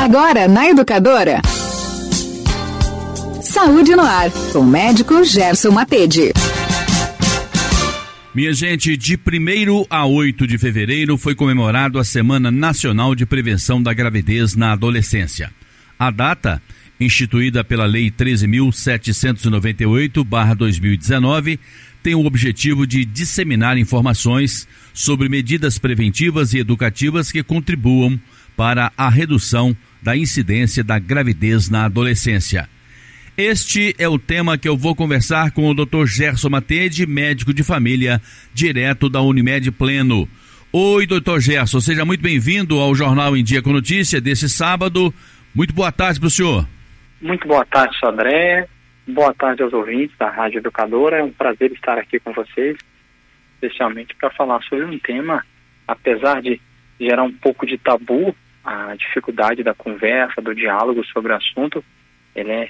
Agora na Educadora. Saúde no ar, com o médico Gerson Matede. Minha gente, de 1 a 8 de fevereiro foi comemorado a Semana Nacional de Prevenção da Gravidez na Adolescência. A data, instituída pela Lei 13.798-2019, tem o objetivo de disseminar informações sobre medidas preventivas e educativas que contribuam para a redução da incidência da gravidez na adolescência. Este é o tema que eu vou conversar com o Dr. Gerson Matede, médico de família, direto da Unimed Pleno. Oi, doutor Gerson, seja muito bem-vindo ao Jornal em Dia com Notícia desse sábado. Muito boa tarde para o senhor. Muito boa tarde, Sodré. Boa tarde aos ouvintes da Rádio Educadora. É um prazer estar aqui com vocês, especialmente para falar sobre um tema, apesar de gerar um pouco de tabu, a dificuldade da conversa, do diálogo sobre o assunto, ele é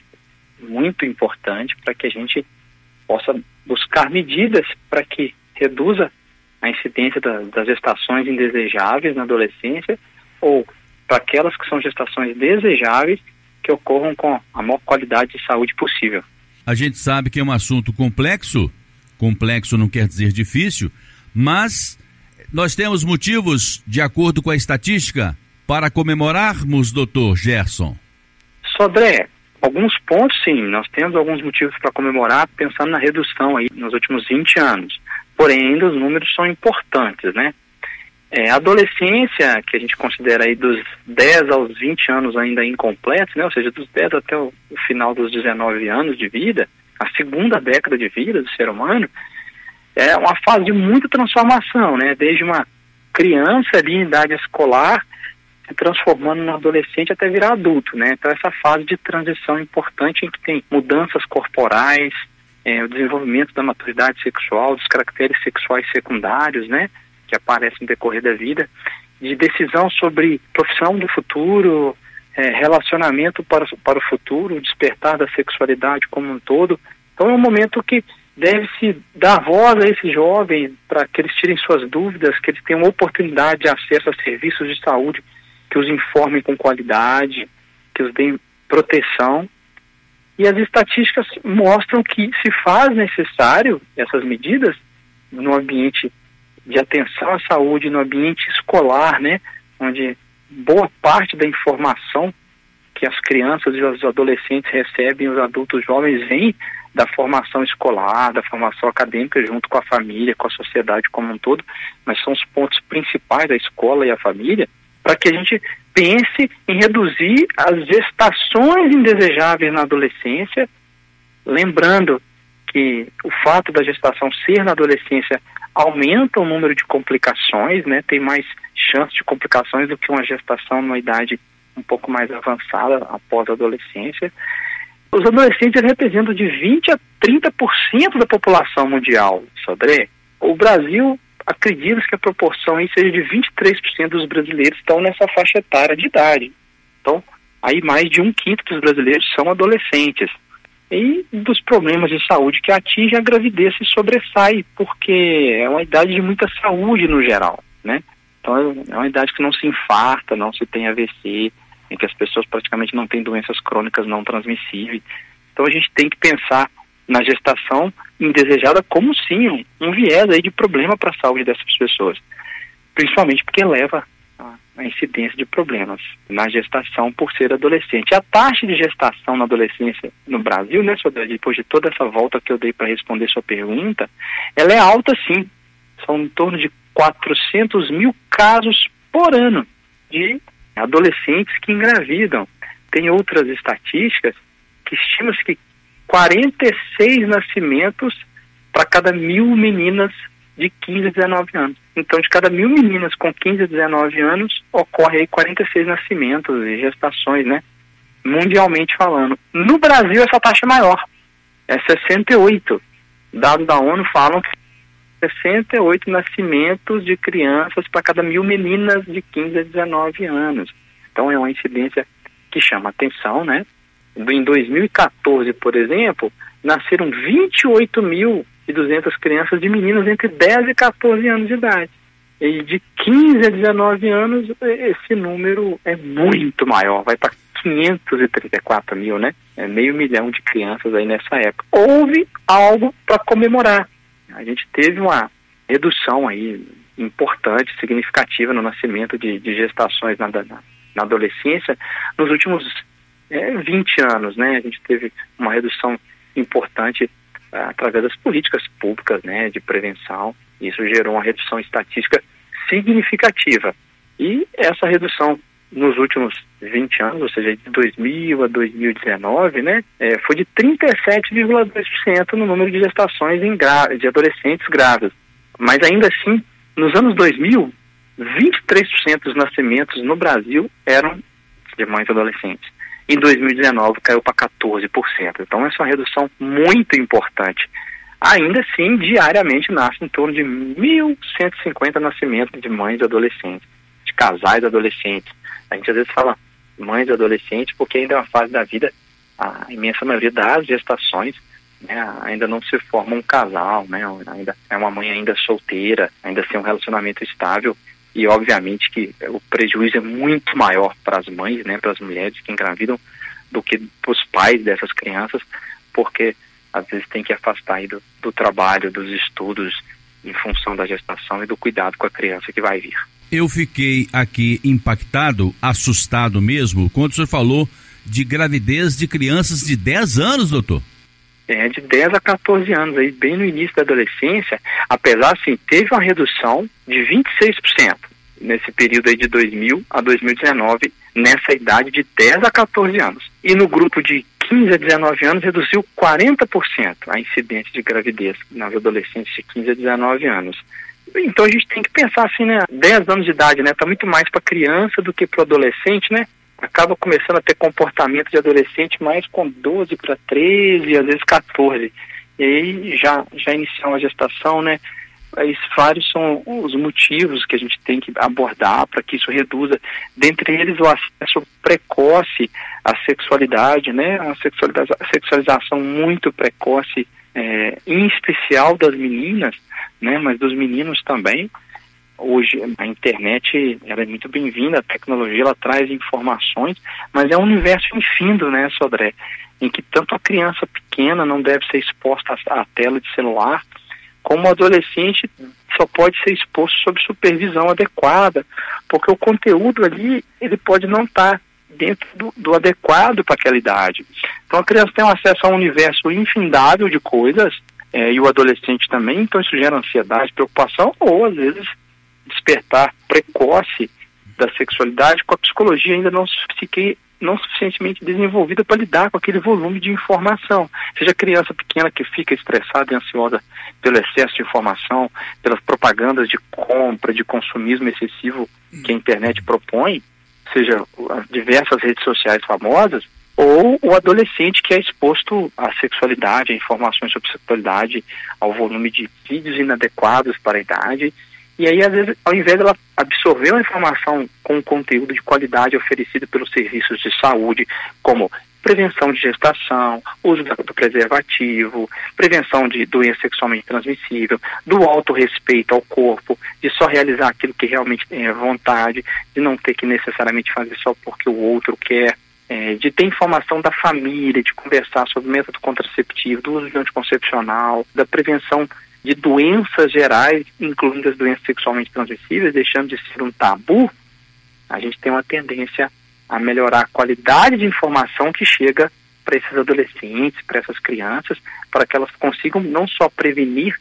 muito importante para que a gente possa buscar medidas para que reduza a incidência da, das gestações indesejáveis na adolescência ou para aquelas que são gestações desejáveis que ocorram com a maior qualidade de saúde possível. A gente sabe que é um assunto complexo, complexo não quer dizer difícil, mas nós temos motivos, de acordo com a estatística, para comemorarmos, doutor Gerson. Sodré, alguns pontos sim, nós temos alguns motivos para comemorar, pensando na redução aí nos últimos 20 anos. Porém, ainda os números são importantes, né? É, a adolescência, que a gente considera aí dos 10 aos 20 anos ainda incompletos, né? ou seja, dos 10 até o, o final dos 19 anos de vida, a segunda década de vida do ser humano, é uma fase de muita transformação, né? Desde uma criança ali em idade escolar transformando no adolescente até virar adulto, né? Então essa fase de transição importante em que tem mudanças corporais, é, o desenvolvimento da maturidade sexual, dos caracteres sexuais secundários, né? que aparece no decorrer da vida, de decisão sobre profissão do futuro, é, relacionamento para, para o futuro, despertar da sexualidade como um todo. Então é um momento que deve-se dar voz a esses jovens para que eles tirem suas dúvidas, que eles tenham oportunidade de acesso a serviços de saúde que os informem com qualidade, que os deem proteção. E as estatísticas mostram que se faz necessário essas medidas no ambiente de atenção à saúde no ambiente escolar, né, onde boa parte da informação que as crianças e os adolescentes recebem, os adultos jovens, vem da formação escolar, da formação acadêmica, junto com a família, com a sociedade como um todo, mas são os pontos principais da escola e a família, para que a gente pense em reduzir as gestações indesejáveis na adolescência, lembrando que o fato da gestação ser na adolescência aumenta o número de complicações, né? Tem mais chance de complicações do que uma gestação numa idade um pouco mais avançada após a adolescência. Os adolescentes representam de 20 a 30% da população mundial, Sodré. O Brasil acredita que a proporção aí seja de 23% dos brasileiros estão nessa faixa etária de idade. Então, aí mais de um quinto dos brasileiros são adolescentes e dos problemas de saúde que atingem a gravidez se sobressai, porque é uma idade de muita saúde no geral, né? Então é uma idade que não se infarta, não se tem AVC, em que as pessoas praticamente não têm doenças crônicas não transmissíveis. Então a gente tem que pensar na gestação indesejada como sim um, um viés aí de problema para a saúde dessas pessoas, principalmente porque leva a incidência de problemas na gestação por ser adolescente. A taxa de gestação na adolescência no Brasil, né, depois de toda essa volta que eu dei para responder sua pergunta, ela é alta sim. São em torno de 400 mil casos por ano de adolescentes que engravidam. Tem outras estatísticas que estima-se que 46 nascimentos para cada mil meninas de 15 a 19 anos. Então, de cada mil meninas com 15 a 19 anos, ocorre aí 46 nascimentos e gestações, né? Mundialmente falando. No Brasil, essa taxa é maior. É 68. Dados da ONU falam que 68 nascimentos de crianças para cada mil meninas de 15 a 19 anos. Então, é uma incidência que chama atenção, né? Em 2014, por exemplo, nasceram 28 mil 200 crianças de meninas entre 10 e 14 anos de idade. E de 15 a 19 anos, esse número é muito maior, vai para 534 mil, né? É meio milhão de crianças aí nessa época. Houve algo para comemorar. A gente teve uma redução aí importante, significativa no nascimento de, de gestações na, na, na, adolescência nos últimos é, 20 anos, né? A gente teve uma redução importante através das políticas públicas, né, de prevenção. Isso gerou uma redução estatística significativa. E essa redução nos últimos 20 anos, ou seja, de 2000 a 2019, né, é, foi de 37,2% no número de gestações em de adolescentes grávidos. Mas ainda assim, nos anos 2000, 23% dos nascimentos no Brasil eram de mães adolescentes. Em 2019 caiu para 14%. Então essa é uma redução muito importante. Ainda assim, diariamente nasce em torno de 1.150 nascimentos de mães adolescentes, de casais adolescentes. A gente às vezes fala mães adolescentes porque ainda é uma fase da vida, a imensa maioria das gestações né, ainda não se forma um casal, né, ainda é uma mãe ainda solteira, ainda sem um relacionamento estável e obviamente que o prejuízo é muito maior para as mães, né, para as mulheres que engravidam, do que para os pais dessas crianças, porque às vezes tem que afastar do, do trabalho, dos estudos, em função da gestação e do cuidado com a criança que vai vir. Eu fiquei aqui impactado, assustado mesmo, quando o senhor falou de gravidez de crianças de 10 anos, doutor é, de 10 a 14 anos, aí bem no início da adolescência, apesar assim, teve uma redução de 26% nesse período aí de 2000 a 2019, nessa idade de 10 a 14 anos. E no grupo de 15 a 19 anos reduziu 40% a incidência de gravidez nas adolescentes de 15 a 19 anos. Então a gente tem que pensar assim, né? 10 anos de idade, né? Tá muito mais para criança do que para adolescente, né? Acaba começando a ter comportamento de adolescente mais com 12 para 13, às vezes 14. E aí já, já iniciar uma gestação, né? Vários são os motivos que a gente tem que abordar para que isso reduza, dentre eles o acesso precoce à sexualidade, né? A, sexualiza a sexualização muito precoce, é, em especial das meninas, né? Mas dos meninos também hoje a internet ela é muito bem-vinda, a tecnologia ela traz informações, mas é um universo infindo, né, Sodré, em que tanto a criança pequena não deve ser exposta à, tela de celular, como o adolescente só pode ser exposto sob supervisão adequada, porque o conteúdo ali ele pode não estar dentro do, do adequado para aquela idade. Então a criança tem um acesso a um universo infindável de coisas, é, e o adolescente também, então isso gera ansiedade, preocupação, ou às vezes despertar precoce da sexualidade com a psicologia ainda não, não suficientemente desenvolvida para lidar com aquele volume de informação. Seja criança pequena que fica estressada e ansiosa pelo excesso de informação, pelas propagandas de compra, de consumismo excessivo que a internet propõe, seja as diversas redes sociais famosas, ou o adolescente que é exposto à sexualidade, a informações sobre sexualidade, ao volume de vídeos inadequados para a idade e aí, às vezes, ao invés dela absorver uma informação com conteúdo de qualidade oferecido pelos serviços de saúde, como prevenção de gestação, uso do preservativo, prevenção de doença sexualmente transmissível, do autorrespeito ao corpo, de só realizar aquilo que realmente tem vontade, de não ter que necessariamente fazer só porque o outro quer, é, de ter informação da família, de conversar sobre método contraceptivo, do uso de anticoncepcional, da prevenção de doenças gerais, incluindo as doenças sexualmente transmissíveis, deixando de ser um tabu, a gente tem uma tendência a melhorar a qualidade de informação que chega para esses adolescentes, para essas crianças, para que elas consigam não só prevenir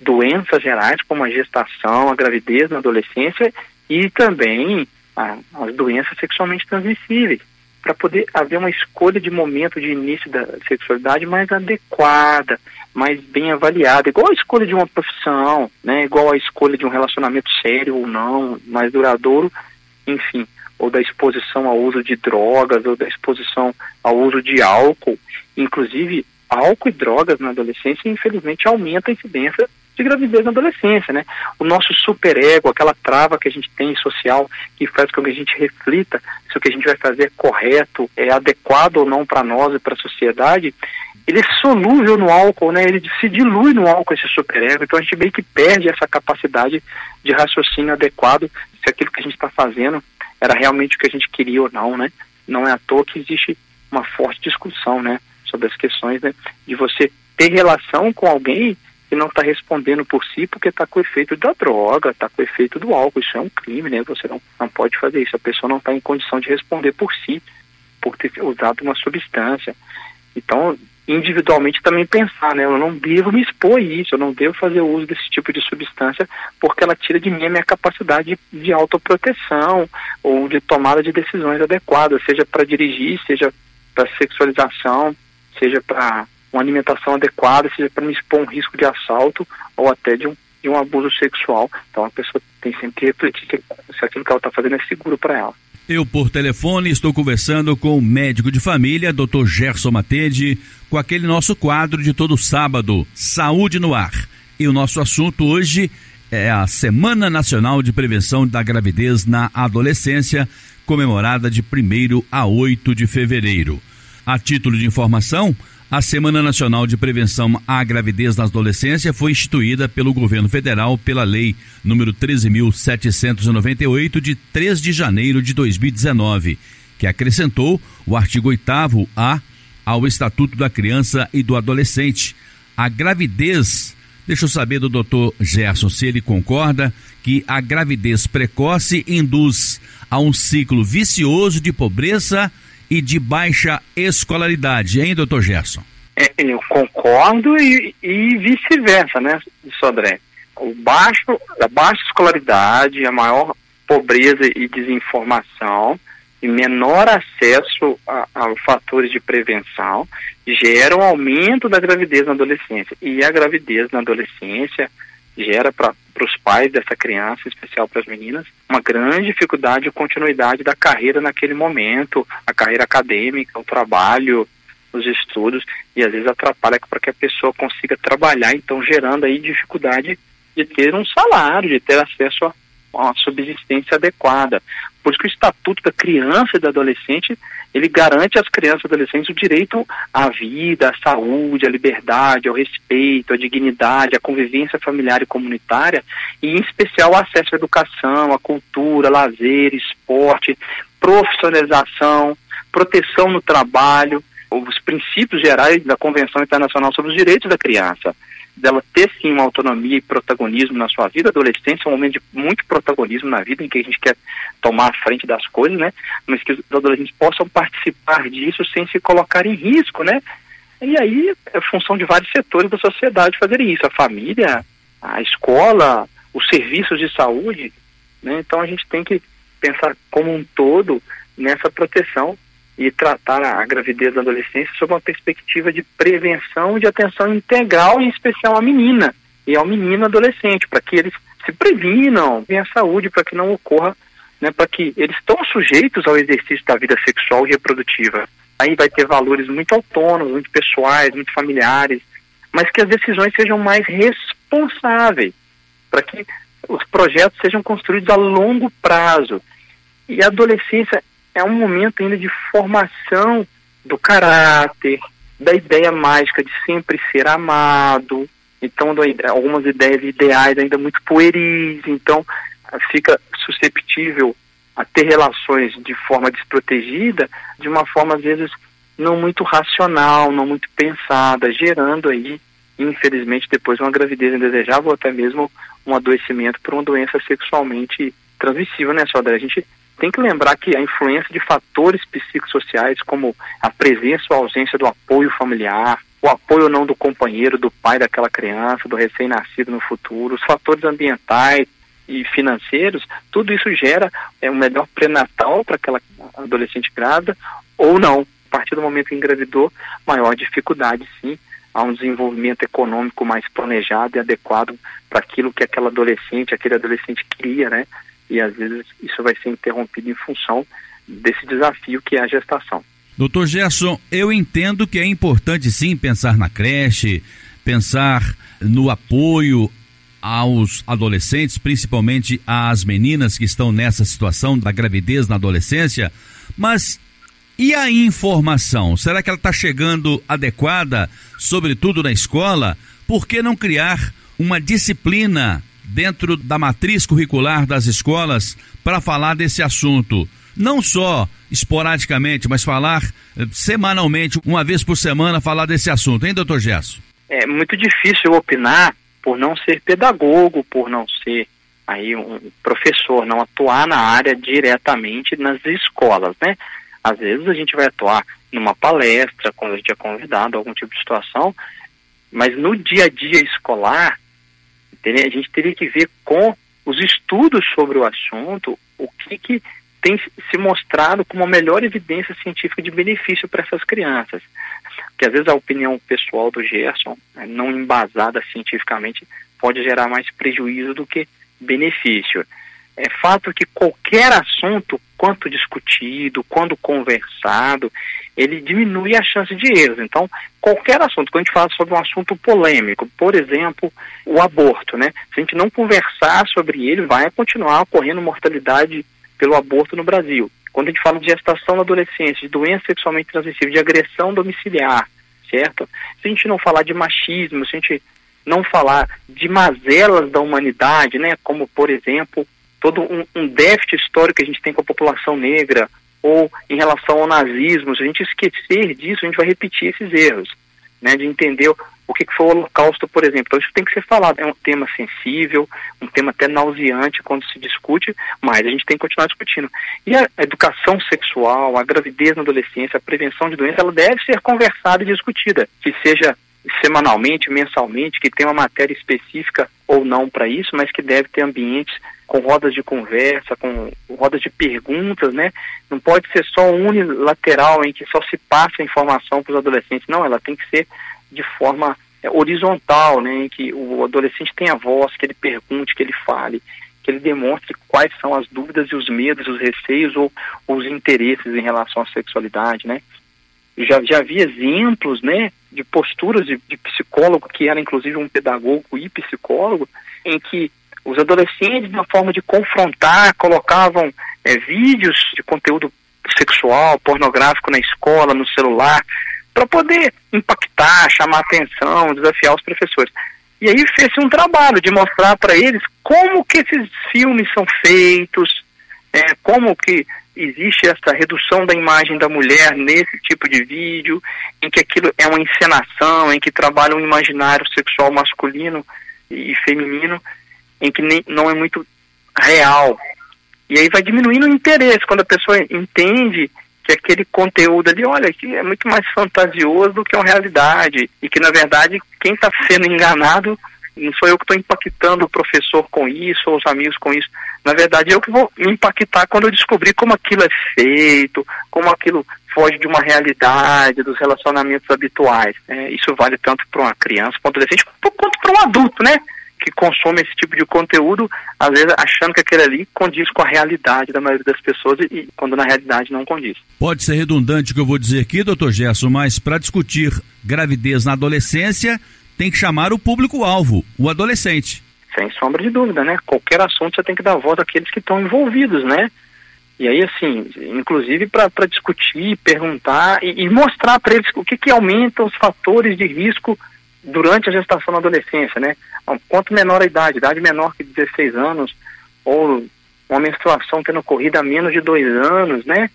doenças gerais como a gestação, a gravidez na adolescência e também a, as doenças sexualmente transmissíveis para poder haver uma escolha de momento de início da sexualidade mais adequada, mais bem avaliada, igual a escolha de uma profissão, né, igual a escolha de um relacionamento sério ou não, mais duradouro, enfim, ou da exposição ao uso de drogas, ou da exposição ao uso de álcool, inclusive álcool e drogas na adolescência, infelizmente aumenta a incidência de gravidez na adolescência, né? O nosso superego, aquela trava que a gente tem social, que faz com que a gente reflita se o que a gente vai fazer é correto, é adequado ou não para nós e para a sociedade, ele é solúvel no álcool, né? Ele se dilui no álcool esse superego, então a gente meio que perde essa capacidade de raciocínio adequado se aquilo que a gente está fazendo era realmente o que a gente queria ou não, né? Não é à toa que existe uma forte discussão, né, sobre as questões, né, de você ter relação com alguém que não está respondendo por si porque está com efeito da droga, está com efeito do álcool. Isso é um crime, né? Você não, não pode fazer isso. A pessoa não está em condição de responder por si, por ter usado uma substância. Então, individualmente também pensar, né? Eu não devo me expor a isso, eu não devo fazer uso desse tipo de substância porque ela tira de mim a minha capacidade de, de autoproteção ou de tomada de decisões adequadas, seja para dirigir, seja para sexualização, seja para uma alimentação adequada, seja para me expor um risco de assalto ou até de um, de um abuso sexual. Então a pessoa tem sempre que refletir se aquilo que ela está fazendo é seguro para ela. Eu, por telefone, estou conversando com o médico de família, Dr. Gerson Matede, com aquele nosso quadro de todo sábado, Saúde no Ar. E o nosso assunto hoje é a Semana Nacional de Prevenção da Gravidez na Adolescência, comemorada de 1 a 8 de fevereiro. A título de informação, a Semana Nacional de Prevenção à Gravidez na Adolescência foi instituída pelo governo federal pela Lei número 13.798 de 3 de janeiro de 2019, que acrescentou o artigo 8A ao Estatuto da Criança e do Adolescente. A gravidez, deixa eu saber do doutor Gerson se ele concorda que a gravidez precoce induz a um ciclo vicioso de pobreza e de baixa escolaridade, hein, doutor Gerson? É, eu concordo e, e vice-versa, né, Sodré? O baixo, a baixa escolaridade, a maior pobreza e desinformação e menor acesso a, fatores de prevenção geram aumento da gravidez na adolescência. E a gravidez na adolescência gera para os pais dessa criança, em especial para as meninas, uma grande dificuldade de continuidade da carreira naquele momento, a carreira acadêmica, o trabalho, os estudos, e às vezes atrapalha para que a pessoa consiga trabalhar, então gerando aí dificuldade de ter um salário, de ter acesso a uma subsistência adequada. Por isso que o Estatuto da Criança e do Adolescente, ele garante às crianças e adolescentes o direito à vida, à saúde, à liberdade, ao respeito, à dignidade, à convivência familiar e comunitária, e em especial o acesso à educação, à cultura, lazer, esporte, profissionalização, proteção no trabalho, os princípios gerais da Convenção Internacional sobre os Direitos da Criança dela ter sim uma autonomia e protagonismo na sua vida. Adolescência é um momento de muito protagonismo na vida, em que a gente quer tomar a frente das coisas, né? Mas que os adolescentes possam participar disso sem se colocar em risco, né? E aí é função de vários setores da sociedade fazerem isso, a família, a escola, os serviços de saúde, né? Então a gente tem que pensar como um todo nessa proteção e tratar a gravidez da adolescência sob uma perspectiva de prevenção e de atenção integral, em especial à menina e ao menino adolescente, para que eles se previnam, tenham saúde, para que não ocorra, né, para que eles estão sujeitos ao exercício da vida sexual e reprodutiva. Aí vai ter valores muito autônomos, muito pessoais, muito familiares, mas que as decisões sejam mais responsáveis, para que os projetos sejam construídos a longo prazo. E a adolescência é um momento ainda de formação do caráter, da ideia mágica de sempre ser amado. Então, algumas ideias ideais ainda muito pueris. Então, fica susceptível a ter relações de forma desprotegida, de uma forma, às vezes, não muito racional, não muito pensada, gerando aí, infelizmente, depois uma gravidez indesejável ou até mesmo um adoecimento por uma doença sexualmente transmissível, né, Sodra? A gente tem que lembrar que a influência de fatores psicossociais, como a presença ou ausência do apoio familiar, o apoio ou não do companheiro, do pai daquela criança, do recém-nascido no futuro, os fatores ambientais e financeiros, tudo isso gera é, um melhor pré-natal para aquela adolescente grávida ou não. A partir do momento que engravidou, maior dificuldade, sim, a um desenvolvimento econômico mais planejado e adequado para aquilo que aquela adolescente, aquele adolescente queria, né? E às vezes isso vai ser interrompido em função desse desafio que é a gestação. Doutor Gerson, eu entendo que é importante sim pensar na creche, pensar no apoio aos adolescentes, principalmente às meninas que estão nessa situação da gravidez na adolescência, mas e a informação? Será que ela está chegando adequada, sobretudo na escola? Por que não criar uma disciplina dentro da matriz curricular das escolas para falar desse assunto? Não só esporadicamente, mas falar eh, semanalmente, uma vez por semana, falar desse assunto, hein, doutor Gesso? É muito difícil opinar por não ser pedagogo, por não ser aí um professor, não atuar na área diretamente nas escolas, né? Às vezes a gente vai atuar numa palestra, quando a gente é convidado, algum tipo de situação, mas no dia a dia escolar, a gente teria que ver com os estudos sobre o assunto, o que, que tem se mostrado como a melhor evidência científica de benefício para essas crianças. Porque às vezes a opinião pessoal do Gerson, né, não embasada cientificamente, pode gerar mais prejuízo do que benefício. É fato que qualquer assunto, quanto discutido, quando conversado, ele diminui a chance de erros. Então, qualquer assunto, quando a gente fala sobre um assunto polêmico, por exemplo, o aborto, né? Se a gente não conversar sobre ele, vai continuar ocorrendo mortalidade pelo aborto no Brasil. Quando a gente fala de gestação na adolescência, de doença sexualmente transmissível, de agressão domiciliar, certo? Se a gente não falar de machismo, se a gente não falar de mazelas da humanidade, né, como por exemplo todo um, um, déficit histórico que a gente tem com a população negra, ou em relação ao nazismo, se a gente esquecer disso, a gente vai repetir esses erros, né, de entender o que, foi o Holocausto, por exemplo. Então isso tem que ser falado. É um tema sensível, um tema até nauseante quando se discute, mas a gente tem que continuar discutindo. E a educação sexual, a gravidez na adolescência, a prevenção de doenças, ela deve ser conversada e discutida, que seja semanalmente, mensalmente, que tem uma matéria específica ou não para isso, mas que deve ter ambientes com rodas de conversa, com rodas de perguntas, né? Não pode ser só unilateral em que só se passa informação para os adolescentes. Não, ela tem que ser de forma é, horizontal, né? Em que o adolescente tenha voz, que ele pergunte, que ele fale, que ele demonstre quais são as dúvidas e os medos, os receios ou, os interesses em relação à sexualidade, né? Já, já vi exemplos, né, de posturas de, de psicólogo, que era inclusive um pedagogo e psicólogo, em que os adolescentes, na forma de confrontar, colocavam é, vídeos de conteúdo sexual, pornográfico na escola, no celular, para poder impactar, chamar atenção, desafiar os professores. E aí fez-se um trabalho de mostrar para eles como que esses filmes são feitos, é, como que existe essa redução da imagem da mulher nesse tipo de vídeo, em que aquilo é uma encenação, em que trabalha um imaginário sexual masculino e feminino, em que nem, não é muito real. E aí vai diminuindo o interesse quando a pessoa entende que aquele conteúdo ali, olha, que é muito mais fantasioso do que uma realidade e que na verdade quem está sendo enganado não sou eu que estou impactando o professor com isso ou os amigos com isso. Na verdade, eu que vou me impactar quando eu descobrir como aquilo é feito, como aquilo foge de uma realidade, dos relacionamentos habituais. É, isso vale tanto para uma criança, para um adolescente, quanto para um adulto, né? Que consome esse tipo de conteúdo, às vezes achando que aquele ali condiz com a realidade da maioria das pessoas e, quando na realidade não condiz. Pode ser redundante o que eu vou dizer aqui, doutor Gerson, mas para discutir gravidez na adolescência, tem que chamar o público-alvo, o adolescente. Sem sombra de dúvida, né? Qualquer assunto você tem que dar voz àqueles que estão envolvidos, né? E aí, assim, inclusive para discutir, perguntar e, e mostrar para eles o que, que aumenta os fatores de risco durante a gestação na adolescência, né? Quanto menor a idade, idade menor que 16 anos, ou uma menstruação tendo ocorrido há menos de dois anos, né?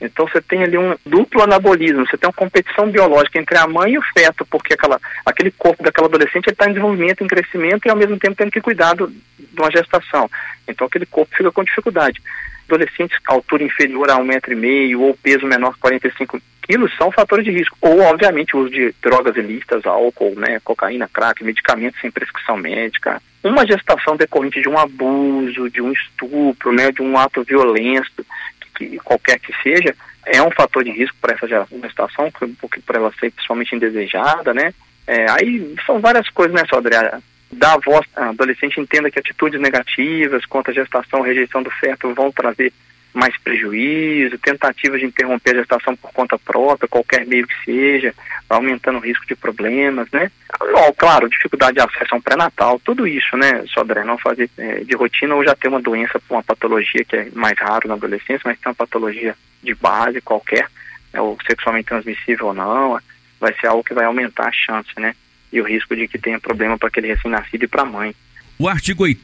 Então você tem ali um duplo anabolismo, você tem uma competição biológica entre a mãe e o feto, porque aquela, aquele corpo daquela adolescente está em desenvolvimento, em crescimento e ao mesmo tempo tendo que cuidar do, de uma gestação. Então aquele corpo fica com dificuldade. Adolescentes com altura inferior a um metro e meio ou peso menor que 45 quilos são fatores de risco. Ou, obviamente, o uso de drogas ilícitas, álcool, né, cocaína, crack, medicamentos sem prescrição médica. Uma gestação decorrente de um abuso, de um estupro, né, de um ato violento, que qualquer que seja, é um fator de risco para essa gestação, porque por ela ser pessoalmente indesejada, né? É, aí são várias coisas, né, Sodré? Dar a voz, a adolescente entenda que atitudes negativas contra a gestação, rejeição do feto vão trazer mais prejuízo, tentativas de interromper a gestação por conta própria, qualquer meio que seja, aumentando o risco de problemas, né? claro, dificuldade de acesso a um pré-natal, tudo isso, né, Sodré, não fazer é, de rotina ou já ter uma doença, uma patologia que é mais raro na adolescência, mas tem uma patologia de base qualquer, né, ou sexualmente transmissível ou não, vai ser algo que vai aumentar a chance, né? E o risco de que tenha problema para aquele recém-nascido e para a mãe. O artigo 8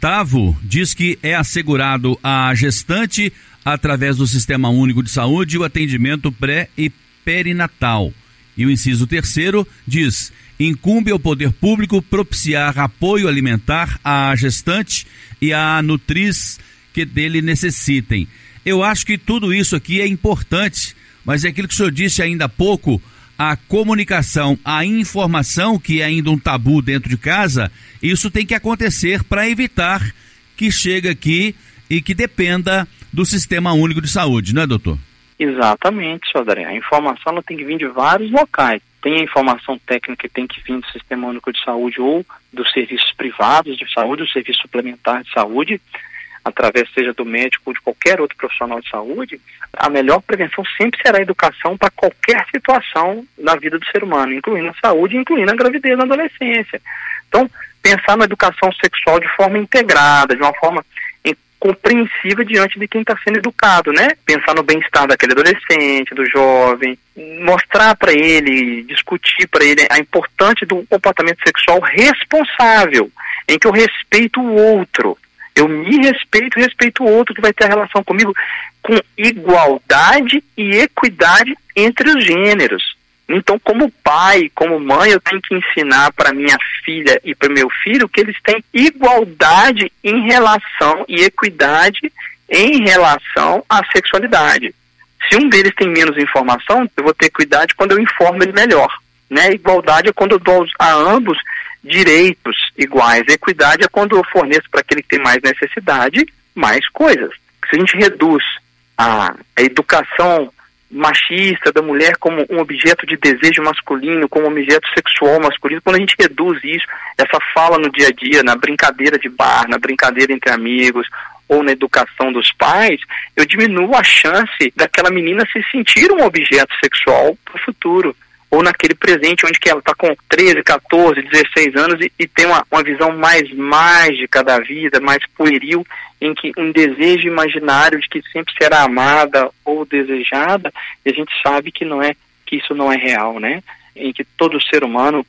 diz que é assegurado à gestante, através do Sistema Único de Saúde, o atendimento pré e perinatal. E o inciso terceiro diz: incumbe ao poder público propiciar apoio alimentar à gestante e à nutriz que dele necessitem. Eu acho que tudo isso aqui é importante, mas é aquilo que o senhor disse ainda há pouco, a comunicação, a informação, que é ainda um tabu dentro de casa, isso tem que acontecer para evitar que chegue aqui e que dependa do Sistema Único de Saúde, não é, doutor? Exatamente, Sodré. A informação ela tem que vir de vários locais. Tem a informação técnica que tem que vir do Sistema Único de Saúde ou dos serviços privados de saúde, do serviço suplementar de saúde, através seja do médico ou de qualquer outro profissional de saúde, a melhor prevenção sempre será a educação para qualquer situação na vida do ser humano, incluindo a saúde, incluindo a gravidez na adolescência. Então, pensar na educação sexual de forma integrada, de uma forma compreensiva diante de quem está sendo educado, né? Pensar no bem-estar daquele adolescente, do jovem, mostrar para ele, discutir para ele a importância do comportamento sexual responsável, em que eu respeito o outro, eu me respeito e respeito o outro que vai ter a relação comigo com igualdade e equidade entre os gêneros. Então, como pai, como mãe, eu tenho que ensinar para minha filha e para meu filho que eles têm igualdade em relação e equidade em relação à sexualidade. Se um deles tem menos informação, eu vou ter equidade quando eu informo ele melhor. Né? Igualdade é quando eu dou a ambos direitos iguais. Equidade é quando eu forneço para aquele que tem mais necessidade mais coisas. Se a gente reduz a educação machista da mulher como um objeto de desejo masculino, como um objeto sexual masculino, quando a gente reduz isso, essa fala no dia a dia, na brincadeira de bar, na brincadeira entre amigos, ou na educação dos pais, eu diminuo a chance daquela menina se sentir um objeto sexual para o futuro ou naquele presente onde que ela está com 13, 14, 16 anos e, e tem uma, uma visão mais mágica da vida, mais pueril, em que um desejo imaginário de que sempre será amada ou desejada, e a gente sabe que não é que isso não é real, né? Em que todo ser humano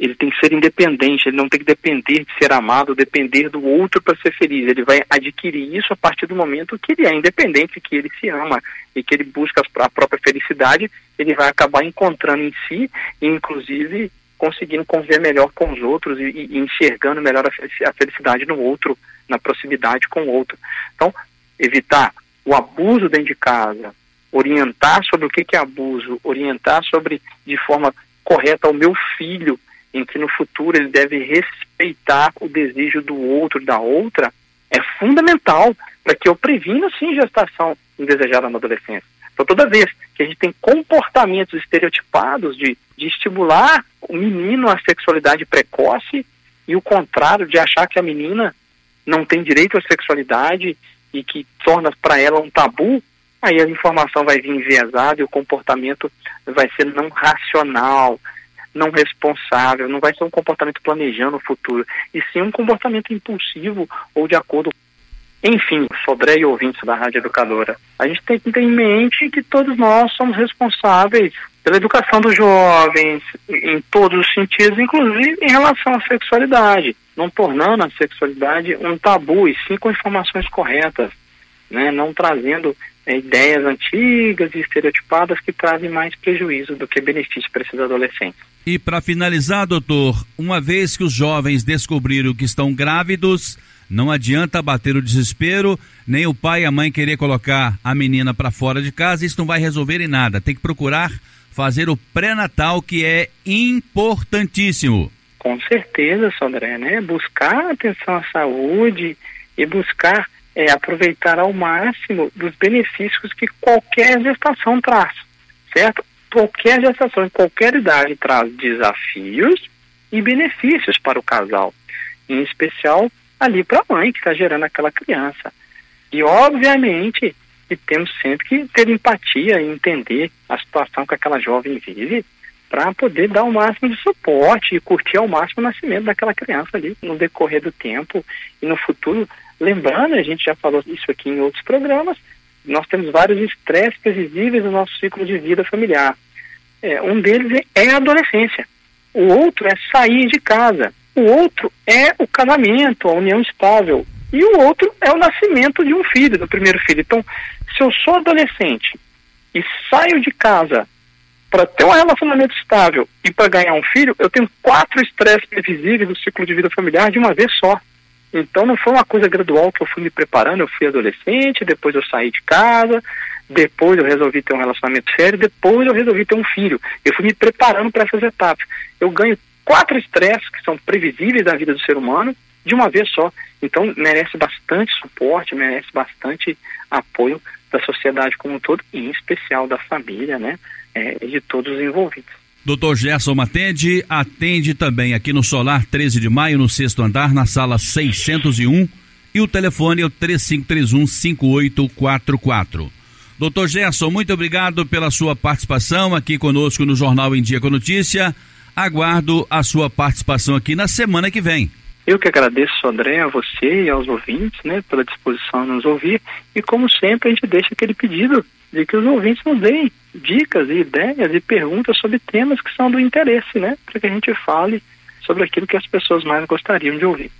ele tem que ser independente, ele não tem que depender de ser amado, depender do outro para ser feliz. Ele vai adquirir isso a partir do momento que ele é independente, que ele se ama e que ele busca a própria felicidade, ele vai acabar encontrando em si e, inclusive, conseguindo conviver melhor com os outros e, e enxergando melhor a felicidade no outro, na proximidade com o outro. Então, evitar o abuso dentro de casa, orientar sobre o que é abuso, orientar sobre de forma correta ao meu filho em que no futuro ele deve respeitar o desejo do outro, da outra, é fundamental para que eu previna, sim, gestação indesejada na adolescência. Então, toda vez que a gente tem comportamentos estereotipados de, de estimular o menino à sexualidade precoce e o contrário, de achar que a menina não tem direito à sexualidade e que torna para ela um tabu, aí a informação vai vir enviesada e o comportamento vai ser não racional, não responsável, não vai ser um comportamento planejando o futuro, e sim um comportamento impulsivo ou de acordo. Enfim, Sodré e ouvintes da Rádio Educadora, a gente tem que ter em mente que todos nós somos responsáveis pela educação dos jovens, em todos os sentidos, inclusive em relação à sexualidade, não tornando a sexualidade um tabu, e sim com informações corretas, né, não trazendo é, ideias antigas e estereotipadas que trazem mais prejuízo do que benefício para esses adolescentes. E para finalizar, doutor, uma vez que os jovens descobriram que estão grávidos, não adianta bater o desespero, nem o pai e a mãe querer colocar a menina para fora de casa, isso não vai resolver em nada. Tem que procurar fazer o pré-natal, que é importantíssimo. Com certeza, Sandré, né? Buscar atenção à saúde e buscar é, aproveitar ao máximo dos benefícios que qualquer gestação traz, certo? Qualquer gestação, em qualquer idade, traz desafios e benefícios para o casal, em especial ali para a mãe que está gerando aquela criança. E, obviamente, e temos sempre que ter empatia e entender a situação que aquela jovem vive para poder dar o máximo de suporte e curtir ao máximo o nascimento daquela criança ali no decorrer do tempo e no futuro. Lembrando, a gente já falou isso aqui em outros programas, nós temos vários estresses previsíveis no nosso ciclo de vida familiar. É, um deles é a adolescência, o outro é sair de casa, o outro é o casamento, a união estável, e o outro é o nascimento de um filho, do primeiro filho. Então, se eu sou adolescente e saio de casa para ter um relacionamento estável e para ganhar um filho, eu tenho quatro estresses previsíveis do ciclo de vida familiar de uma vez só. Então não foi uma coisa gradual que eu fui me preparando, eu fui adolescente, depois eu saí de casa, depois eu resolvi ter um relacionamento sério, depois eu resolvi ter um filho. Eu fui me preparando para essas etapas. Eu ganho quatro estresses que são previsíveis da vida do ser humano de uma vez só. Então merece bastante suporte, merece bastante apoio da sociedade como um todo, e em especial da família, né? É, de todos os envolvidos. Doutor Gerson Matende atende também aqui no Solar 13 de maio, no sexto andar, na sala 601. E o telefone é o 3531-5844. Doutor Gerson, muito obrigado pela sua participação aqui conosco no Jornal em Dia com Notícia. Aguardo a sua participação aqui na semana que vem. Eu que agradeço, André, a você e aos ouvintes, né, pela disposição de nos ouvir. E como sempre, a gente deixa aquele pedido de que os ouvintes nos deem dicas e ideias e perguntas sobre temas que são do interesse, né, para que a gente fale sobre aquilo que as pessoas mais gostariam de ouvir.